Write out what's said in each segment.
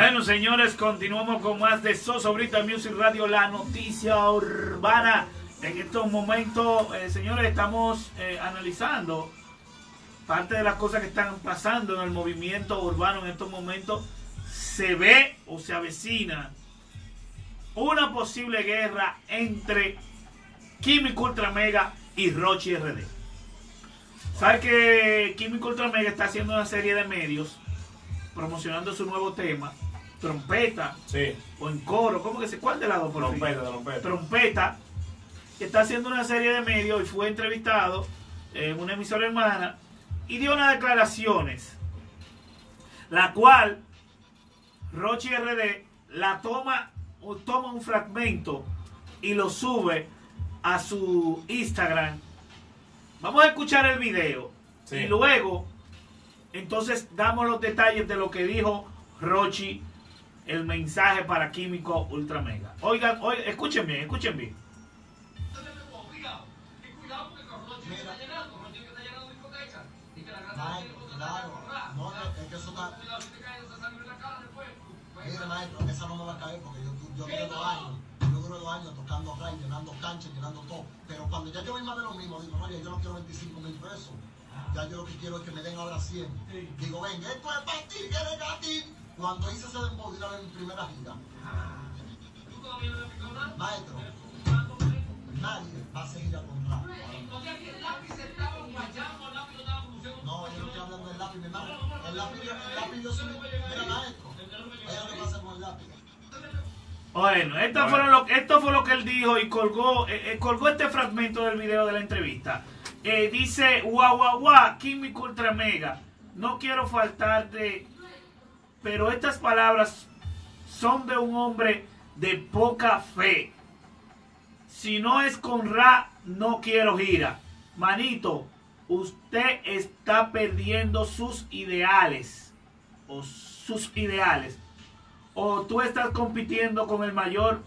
Bueno, señores, continuamos con más de Sosobrita Music Radio, la noticia urbana. En estos momentos, eh, señores, estamos eh, analizando parte de las cosas que están pasando en el movimiento urbano en estos momentos. Se ve o se avecina una posible guerra entre Químico Ultra Mega y Rochi RD. ¿Sabes que Químico Ultra Mega está haciendo una serie de medios promocionando su nuevo tema? Trompeta Sí. o en coro, ¿cómo que se? ¿Cuál de las dos? por fin? Trompeta, trompeta. Trompeta, que está haciendo una serie de medios y fue entrevistado en una emisora hermana y dio unas declaraciones, la cual Rochi RD la toma, toma un fragmento y lo sube a su Instagram. Vamos a escuchar el video Sí. y luego entonces damos los detalles de lo que dijo Rochi, el mensaje para Químico Ultra Mega. Oigan, oigan, escuchen bien, escuchen bien. Mire, maestro, esa no me va a caer porque yo, yo duré dos años. Yo duré dos años tocando ray, llenando canchas, llenando todo. Pero cuando ya yo voy más de lo mismo, digo, oye, yo no quiero 25 mil pesos. Ya yo lo que quiero es que me den ahora 100. Digo, venga, esto es para ti, que eres a ti. Cuando hice ese dembow, vez en primera gira. Maestro, nadie va a seguir a comprar. No, yo no estoy hablando del lápiz, mi hermano. El lápiz, el lápiz yo soy. Mira, maestro. Ella lo que pasa con el lápiz. Bueno, esto, fueron lo, esto fue lo que él dijo y colgó, eh, eh, colgó este fragmento del video de la entrevista. Eh, dice, guau, guau, guau, Químico Ultra Mega, no quiero faltarte, pero estas palabras son de un hombre de poca fe. Si no es con Ra, no quiero gira. Manito, usted está perdiendo sus ideales. O sus ideales. O tú estás compitiendo con el mayor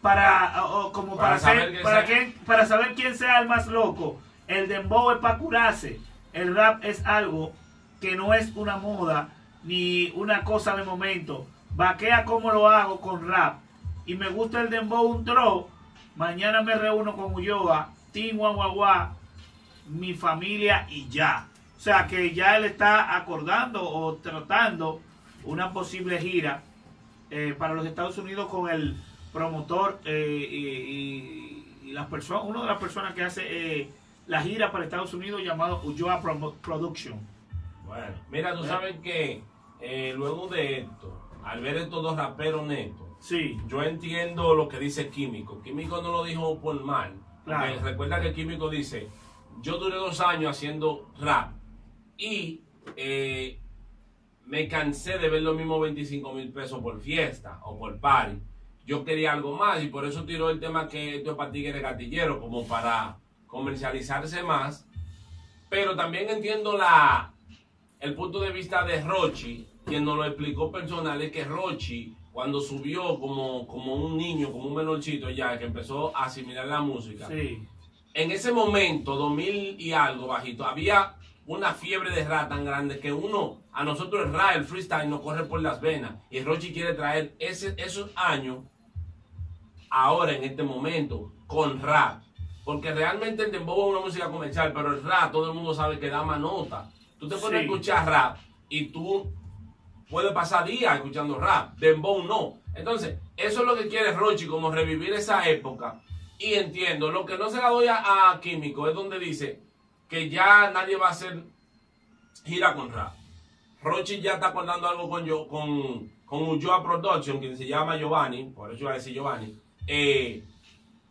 para o- como para, Para saber ser- quién para, quién- para saber quién sea el más loco. El dembow es para curarse. El rap es algo que no es una moda ni una cosa de momento. Vaquea como lo hago con rap. Y me gusta el dembow un tro. Mañana me reúno con Ulloa, Team Guaguaguá, mi familia y ya. O sea que ya él está acordando o tratando una posible gira eh, para los Estados Unidos con el promotor eh, y, las personas, una de las personas que hace eh, la gira para Estados Unidos llamado Ulloa Production. Bueno, mira, tú sabes que eh, luego de esto, al ver estos dos raperos netos, Sí, yo entiendo lo que dice Químico. Químico no lo dijo por mal. Claro. Recuerda que Químico dice, yo duré dos años haciendo rap y eh, me cansé de ver los mismos 25 mil pesos por fiesta o por party. Yo quería algo más y por eso tiró el tema que esto es para tigres gatilleros, como para comercializarse más. Pero también entiendo la, el punto de vista de Rochi, quien nos lo explicó personal, es que Rochi, cuando subió como, como un niño, como un menorcito ya, que empezó a asimilar la música, sí, en ese momento, 2000 y algo bajito, había una fiebre de rap tan grande que uno, a nosotros el rap, el freestyle nos corre por las venas. Y Rochi quiere traer ese, esos años ahora, en este momento, con rap. Porque realmente el dembow es una música comercial, pero el rap todo el mundo sabe que da más nota. Tú te pones a escuchar rap y tú puedes pasar días escuchando rap. Dembow no. Entonces, eso es lo que quiere Rochi, como revivir esa época. Y entiendo, lo que no se la doy a, a Químico es donde dice que ya nadie va a hacer gira con rap. Rochi ya está acordando algo con yo, con, con Ulloa Production, quien se llama Giovanni, por eso iba a decir Giovanni. Eh,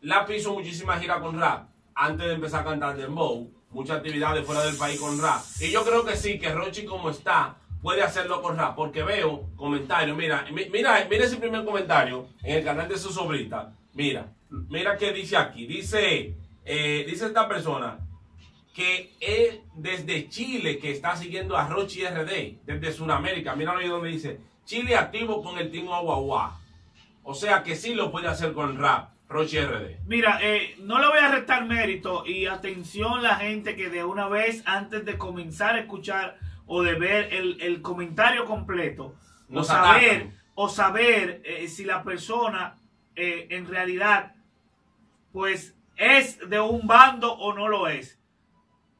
Lápiz hizo muchísimas giras con rap antes de empezar a cantar Dembow, muchas actividades fuera del país con rap. Y yo creo que sí, que Rochi como está, puede hacerlo con rap, porque veo comentarios, mira, mi- mira, mira ese primer comentario en el canal de su sobrita, mira, mira qué dice aquí, dice, eh, dice esta persona, que es desde Chile que está siguiendo a Rochi RD, desde Sudamérica. Mira ahí donde dice, Chile activo con el Team Aguagua. O sea que sí lo puede hacer con rap, RD. Mira, eh, no le voy a restar mérito y atención la gente que de una vez antes de comenzar a escuchar o de ver el, el comentario completo, Nos saber, atacan. o saber eh, si la persona eh, en realidad, pues, es de un bando o no lo es.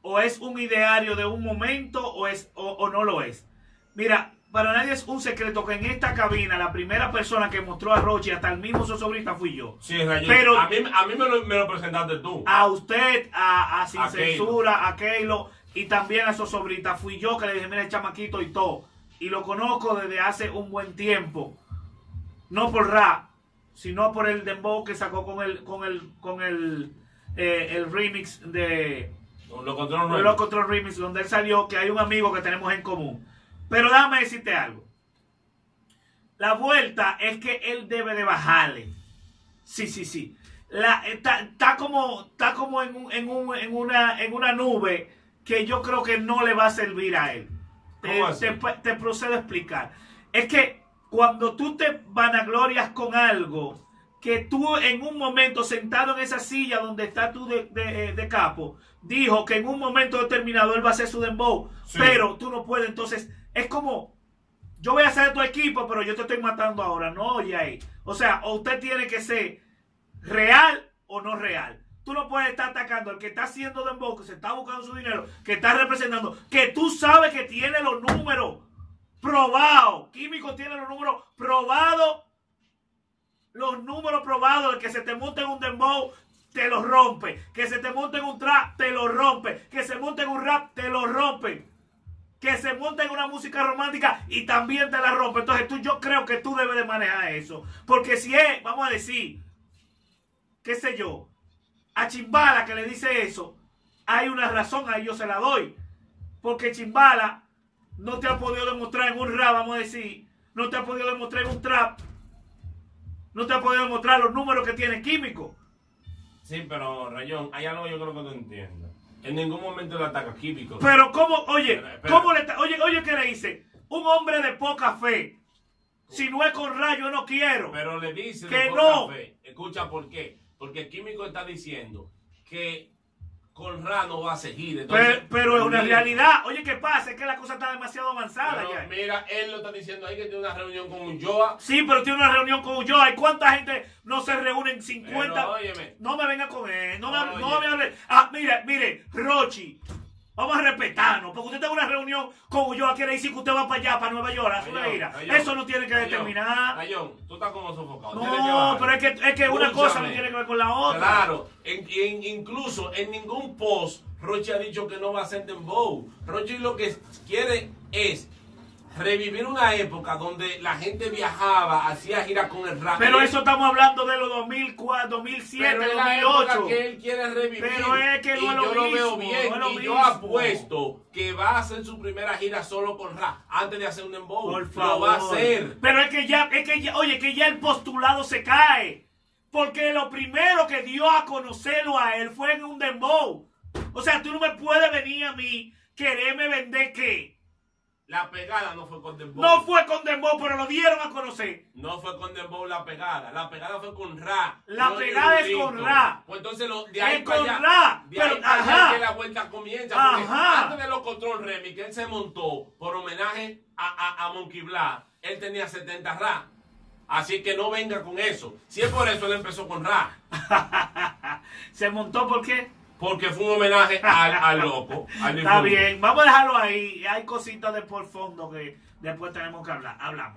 O es un ideario de un momento o, es, o, o no lo es. Mira, para nadie es un secreto que en esta cabina la primera persona que mostró a Rochi, hasta el mismo sobrita fui yo. Sí, Rayón. Pero- a mí, a mí me, lo, me lo presentaste tú. A usted, a, a Sin A Keilo. Censura, a Keilo y también a Sosobrita. Fui yo que le dije, mira, el chamaquito y todo. Y lo conozco desde hace un buen tiempo. No por rap, sino por el dembow que sacó con el, con el, con el, eh, el remix de Lo Loco Control Remix, donde él salió, que hay un amigo que tenemos en común. Pero déjame decirte algo. La vuelta es que él debe de bajarle. Sí, sí, sí. La, está, está como, está como en, un- en, un- en una, en una nube que yo creo que no le va a servir a él. Te, ¿Cómo así? te, te procedo a explicar. Es que cuando tú te vanaglorias con algo, que tú en un momento sentado en esa silla donde está tú de, de- de capo, dijo que en un momento determinado él va a hacer su dembow, Sí. pero tú no puedes. Entonces, es como, yo voy a hacer tu equipo, pero yo te estoy matando ahora. No, oye ahí. O sea, o usted tiene que ser real o no real. Tú no puedes estar atacando al que está haciendo dembow, que se está buscando su dinero, que está representando, que tú sabes que tiene los números probados. Químico tiene los números probados. Los números probados de que se te monte en un dembow, te los rompe. Que se te monte en un trap, te lo rompe. Que se monte en un rap, te lo rompe que se monta en una música romántica y también te la rompe. Entonces tú, yo creo que tú debes de manejar eso. Porque si es, vamos a decir, qué sé yo, a Chimbala que le dice eso, hay una razón, ahí yo se la doy. Porque Chimbala no te ha podido demostrar en un rap, vamos a decir, no te ha podido demostrar en un trap, no te ha podido demostrar los números que tiene químico. Sí, pero Rayón, hay algo yo creo que no entiendo. En ningún momento le ataca químico. Pero cómo, oye, Espera, espera. ¿cómo le está? Oye, oye, ¿qué le dice? Un hombre de poca fe. Si no es con rayo, no quiero. Pero le dice de Que poca no. fe. Escucha por qué. Porque el químico está diciendo que Conrad no va a seguir. Entonces, Pero, pero es una realidad. Oye, ¿qué pasa? Es que la cosa está demasiado avanzada ya. mira, él lo está diciendo ahí que tiene una reunión con Ulloa. Sí, pero tiene una reunión con yo. ¿Y cuánta gente no se reúnen? 50. Pero, óyeme. No me venga con él. No me, no me hable. Ah, mire, mire, Rochi. Vamos a respetarnos. Porque usted tiene una reunión con yo. Quiere decir que usted va para allá, para Nueva York. a hacer. Rayón, Eso no tiene que determinar. Rayón, tú estás como sofocado. No, pero es que, es que una cosa no tiene que ver con la otra. Claro, en- en- incluso en ningún post Roche ha dicho que no va a ser dembow. Roche lo que quiere es revivir una época donde la gente viajaba, hacía gira con el rap. Pero eso estamos hablando de los 2004, 2007, pero es la época 2008. que él quiere revivir. Pero es que no y es lo yo lo veo mismo, bien. no es lo y mismo. yo apuesto que va a hacer su primera gira solo con rap antes de hacer un dembow. Por Lo favor. va a hacer. Pero es que ya, es que ya, oye, que ya el postulado se cae. Porque lo primero que dio a conocerlo a él fue en un dembow. O sea, tú no me puedes venir a mí quererme vender qué. La pegada no fue con dembow. No fue con dembow, pero lo dieron a conocer. No fue con Dembow la pegada, la pegada fue con Ra. La no pegada es con Ra. Pues entonces lo, de ahí Es para con allá, Ra, de ahí pero, para allá ajá. es que la vuelta comienza. Ajá. antes de los Control Remix que él se montó por homenaje a, a, a Monkey Black, él tenía 70 Ra. Así que no venga con eso. Si es por eso él empezó con Ra. Se montó porque Porque fue un homenaje al, al loco. al está bien. Vamos a dejarlo ahí. Hay cositas de por fondo que después tenemos que hablar. Hablamos.